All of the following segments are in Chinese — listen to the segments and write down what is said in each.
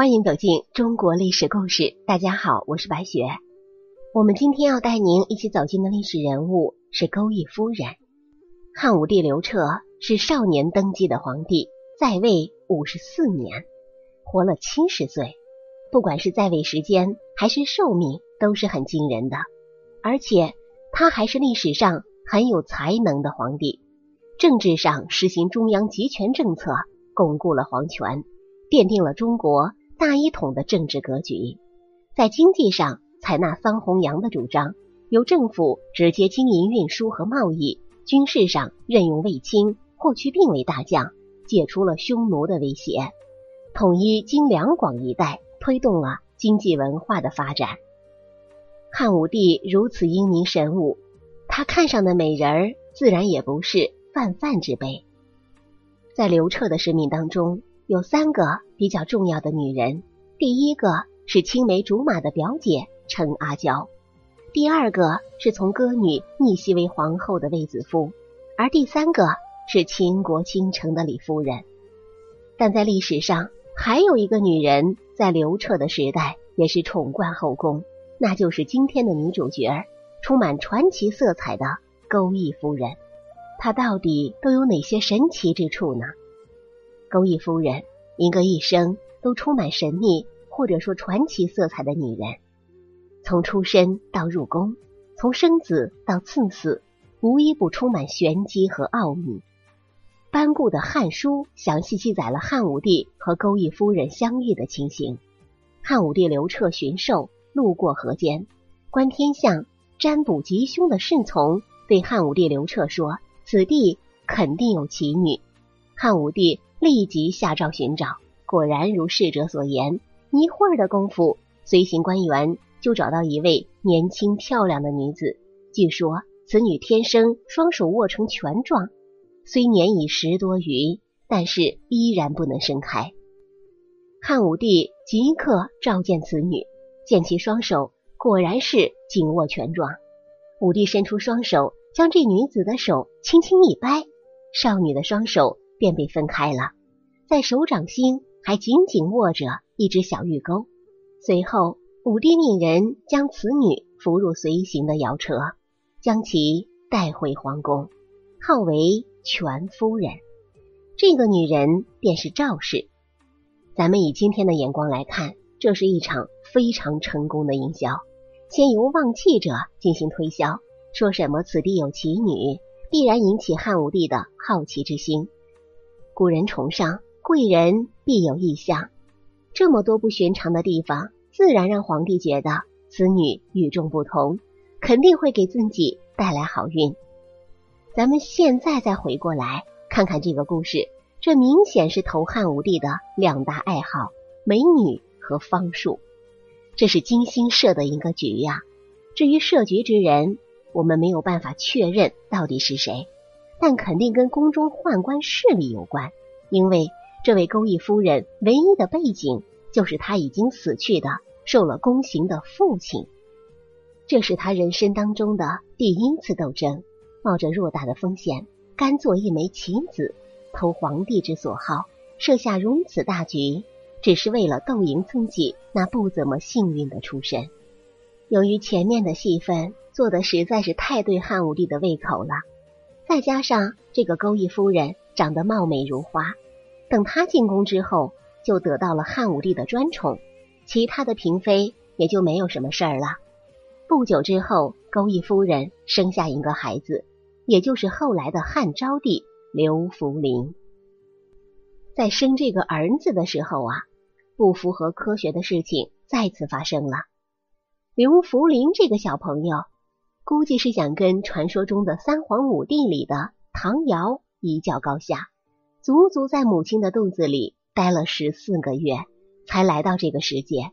欢迎走进中国历史故事。大家好，我是白雪。我们今天要带您一起走进的历史人物是钩弋夫人。汉武帝刘彻是少年登基的皇帝，在位五十四年，活了七十岁。不管是在位时间还是寿命，都是很惊人的。而且他还是历史上很有才能的皇帝。政治上实行中央集权政策，巩固了皇权，奠定了中国大一统的政治格局。在经济上，采纳桑弘羊的主张，由政府直接经营运输和贸易；军事上任用卫青、霍去病为大将，解除了匈奴的威胁，统一京两广一带，推动了经济文化的发展。汉武帝如此英明神武，他看上的美人儿自然也不是泛泛之辈。在刘彻的生命当中，有三个比较重要的女人，第一个是青梅竹马的表姐。陈阿娇，第二个是从歌女逆袭为皇后的卫子夫，而第三个是倾国倾城的李夫人。但在历史上，还有一个女人在刘彻的时代也是宠冠后宫，那就是今天的女主角，充满传奇色彩的钩弋夫人。她到底都有哪些神奇之处呢？钩弋夫人，一个一生都充满神秘或者说传奇色彩的女人。从出生到入宫，从生子到赐死，无一不充满玄机和奥秘。班固的《汉书》详细记载了汉武帝和钩弋夫人相遇的情形。汉武帝刘彻巡狩，路过河间，观天象、占卜吉凶的侍从对汉武帝刘彻说：“此地肯定有奇女。”汉武帝立即下诏寻找，果然如侍者所言，一会儿的功夫，随行官员。就找到一位年轻漂亮的女子，据说此女天生双手握成拳状，虽年已十多余，但是依然不能伸开。汉武帝即刻召见此女，见其双手果然是紧握拳状。武帝伸出双手，将这女子的手轻轻一掰，少女的双手便被分开了，在手掌心还紧紧握着一只小玉钩。随后。武帝命人将此女扶入随行的摇车，将其带回皇宫，号为全夫人。这个女人便是赵氏。咱们以今天的眼光来看，这是一场非常成功的营销。先由望气者进行推销，说什么此地有奇女，必然引起汉武帝的好奇之心。古人崇尚贵人必有异象，这么多不寻常的地方。自然让皇帝觉得此女与众不同，肯定会给自己带来好运。咱们现在再回过来看看这个故事，这明显是投汉武帝的两大爱好——美女和方术。这是精心设的一个局呀。至于设局之人，我们没有办法确认到底是谁，但肯定跟宫中宦官势力有关，因为这位钩弋夫人唯一的背景。就是她已经死去的、受了宫刑的父亲，这是他人生当中的第一次斗争，冒着偌大的风险，甘做一枚棋子，投皇帝之所好，设下如此大局，只是为了斗赢自己那不怎么幸运的出身。由于前面的戏份做的实在是太对汉武帝的胃口了，再加上这个钩弋夫人长得貌美如花，等她进宫之后。就得到了汉武帝的专宠，其他的嫔妃也就没有什么事儿了。不久之后，钩弋夫人生下一个孩子，也就是后来的汉昭帝刘弗陵。在生这个儿子的时候啊，不符合科学的事情再次发生了。刘弗陵这个小朋友，估计是想跟传说中的三皇五帝里的唐尧一较高下，足足在母亲的肚子里。待了十四个月，才来到这个世界。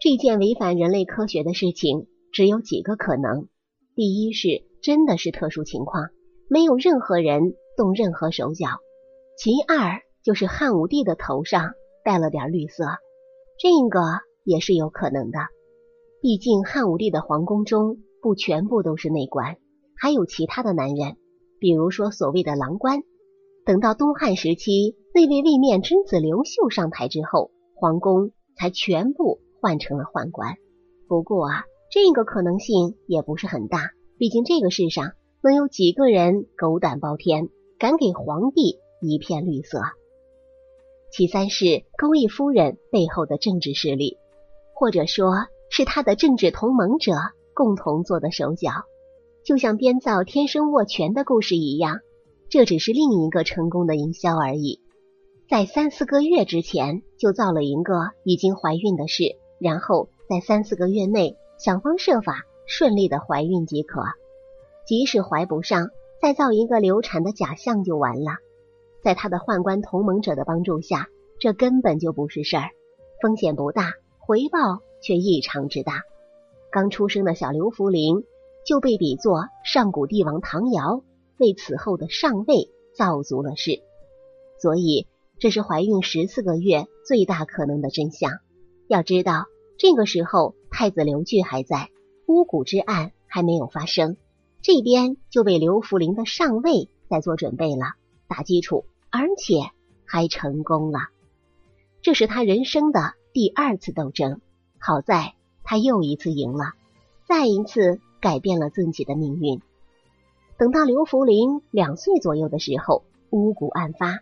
这件违反人类科学的事情，只有几个可能：第一是真的是特殊情况，没有任何人动任何手脚；其二就是汉武帝的头上带了点绿色，这个也是有可能的。毕竟汉武帝的皇宫中不全部都是内官，还有其他的男人，比如说所谓的郎官。等到东汉时期，那位位面之子刘秀上台之后，皇宫才全部换成了宦官。不过啊，这个可能性也不是很大，毕竟这个世上能有几个人狗胆包天，敢给皇帝一片绿色？其三是勾弋夫人背后的政治势力，或者说是他的政治同盟者共同做的手脚，就像编造天生握拳的故事一样，这只是另一个成功的营销而已。在三四个月之前就造了一个已经怀孕的事，然后在三四个月内想方设法顺利的怀孕即可，即使怀不上，再造一个流产的假象就完了。在他的宦官同盟者的帮助下，这根本就不是事儿，风险不大，回报却异常之大。刚出生的小刘福林就被比作上古帝王唐尧，为此后的上位造足了势。所以，这是怀孕十四个月最大可能的真相。要知道，这个时候太子刘据还在，巫蛊之案还没有发生，这边就为刘福林的上位在做准备了，打基础。而且还成功了，这是他人生的第二次斗争。好在他又一次赢了，再一次改变了自己的命运。等到刘福林两岁左右的时候，巫蛊案发，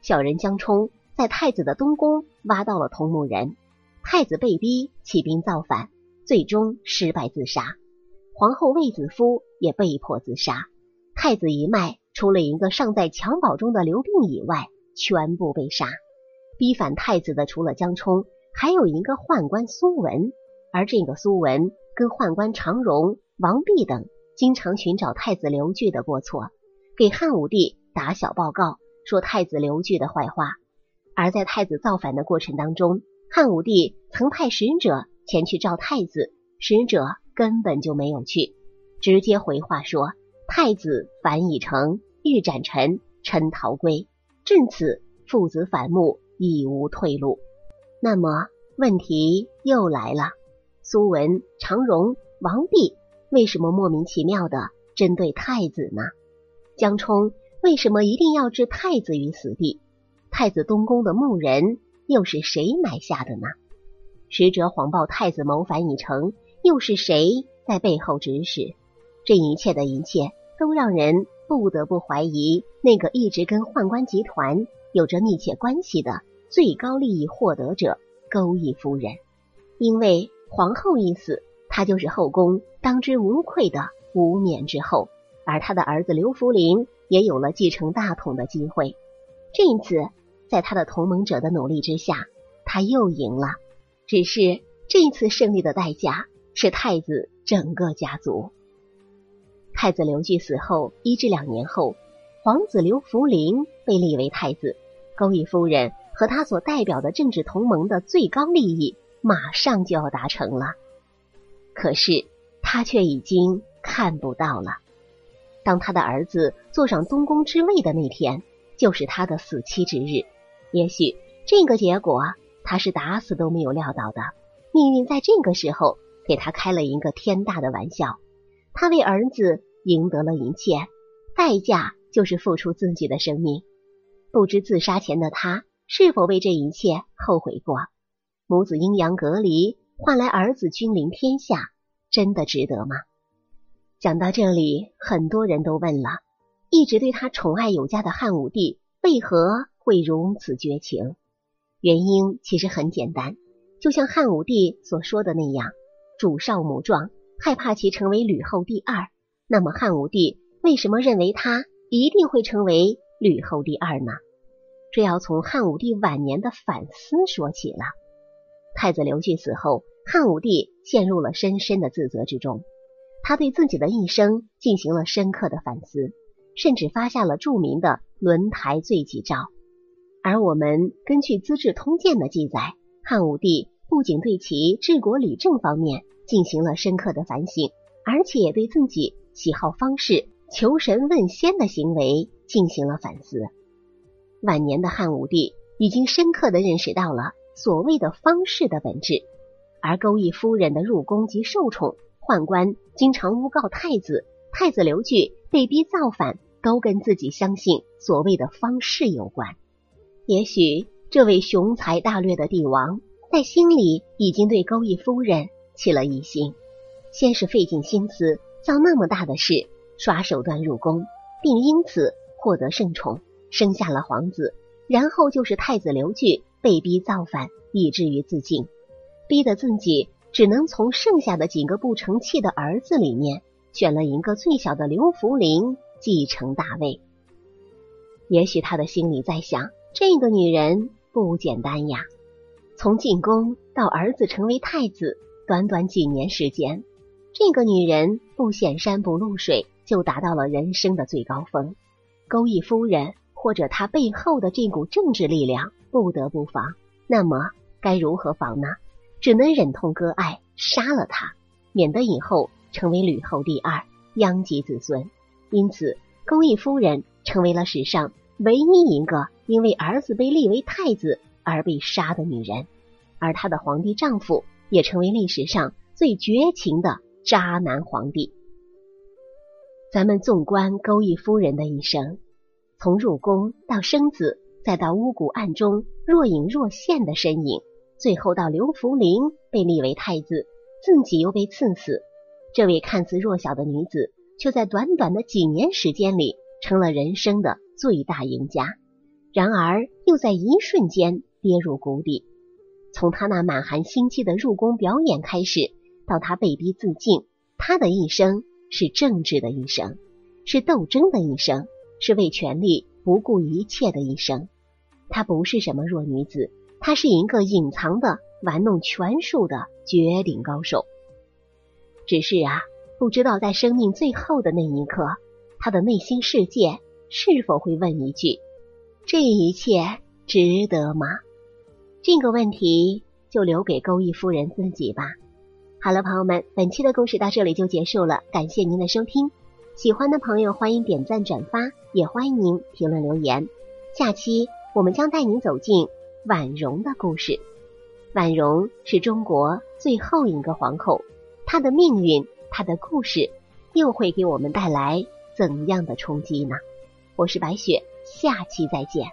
小人江冲在太子的东宫挖到了同母人，太子被逼起兵造反，最终失败自杀。皇后卫子夫也被迫自杀，太子一脉。除了一个尚在襁褓中的刘病以外，全部被杀。逼反太子的除了江冲，还有一个宦官苏文。而这个苏文跟宦官常荣、王弼等经常寻找太子刘据的过错，给汉武帝打小报告，说太子刘据的坏话。而在太子造反的过程当中，汉武帝曾派使者前去召太子，使者根本就没有去，直接回话说。太子反已成，欲斩臣，臣逃归。至此，父子反目，已无退路。那么问题又来了：苏文、常荣、王弼为什么莫名其妙的针对太子呢？江冲为什么一定要置太子于死地？太子东宫的墓人又是谁埋下的呢？使者谎报太子谋反已成，又是谁在背后指使？这一切的一切，都让人不得不怀疑那个一直跟宦官集团有着密切关系的最高利益获得者勾弋夫人。因为皇后一死，她就是后宫当之无愧的无冕之后，而他的儿子刘福林也有了继承大统的机会。这一次，在他的同盟者的努力之下，他又赢了。只是这一次胜利的代价是太子整个家族。太子刘据死后一至两年后，皇子刘福林被立为太子。勾弋夫人和他所代表的政治同盟的最高利益马上就要达成了，可是他却已经看不到了。当他的儿子坐上东宫之位的那天，就是他的死期之日。也许这个结果他是打死都没有料到的。命运在这个时候给他开了一个天大的玩笑。他为儿子赢得了一切，代价就是付出自己的生命。不知自杀前的他是否为这一切后悔过？母子阴阳隔离换来儿子君临天下，真的值得吗？讲到这里，很多人都问了：一直对他宠爱有加的汉武帝为何会如此绝情？原因其实很简单，就像汉武帝所说的那样：“主少母壮。”害怕其成为吕后第二，那么汉武帝为什么认为他一定会成为吕后第二呢？这要从汉武帝晚年的反思说起了。太子刘据死后，汉武帝陷入了深深的自责之中，他对自己的一生进行了深刻的反思，甚至发下了著名的轮台罪己诏。而我们根据《资治通鉴》的记载，汉武帝不仅对其治国理政方面，进行了深刻的反省，而且也对自己喜好方式、求神问仙的行为进行了反思。晚年的汉武帝已经深刻的认识到了所谓的方式的本质，而勾弋夫人的入宫及受宠，宦官经常诬告太子，太子刘据被逼造反，都跟自己相信所谓的方式有关。也许这位雄才大略的帝王。在心里已经对钩弋夫人起了疑心，先是费尽心思造那么大的事，耍手段入宫，并因此获得圣宠，生下了皇子，然后就是太子刘据被逼造反，以至于自尽，逼得自己只能从剩下的几个不成器的儿子里面选了一个最小的刘福林继承大位。也许他的心里在想，这个女人不简单呀。从进宫到儿子成为太子，短短几年时间，这个女人不显山不露水，就达到了人生的最高峰。勾弋夫人或者他背后的这股政治力量不得不防，那么该如何防呢？只能忍痛割爱，杀了他，免得以后成为吕后第二，殃及子孙。因此，勾弋夫人成为了史上唯一一个因为儿子被立为太子。而被杀的女人，而她的皇帝丈夫也成为历史上最绝情的渣男皇帝。咱们纵观勾弋夫人的一生，从入宫到生子，再到巫蛊案中若隐若现的身影，最后到刘弗陵被立为太子，自己又被赐死，这位看似弱小的女子，却在短短的几年时间里成了人生的最大赢家。然而，又在一瞬间。跌入谷底。从他那满含心机的入宫表演开始，到他被逼自尽，他的一生是政治的一生，是斗争的一生，是为权力不顾一切的一生。她不是什么弱女子，她是一个隐藏的玩弄权术的绝顶高手。只是啊，不知道在生命最后的那一刻，他的内心世界是否会问一句：这一切值得吗？这个问题就留给勾弋夫人自己吧。好了，朋友们，本期的故事到这里就结束了，感谢您的收听。喜欢的朋友欢迎点赞转发，也欢迎您评论留言。下期我们将带您走进婉容的故事。婉容是中国最后一个皇后，她的命运，她的故事，又会给我们带来怎样的冲击呢？我是白雪，下期再见。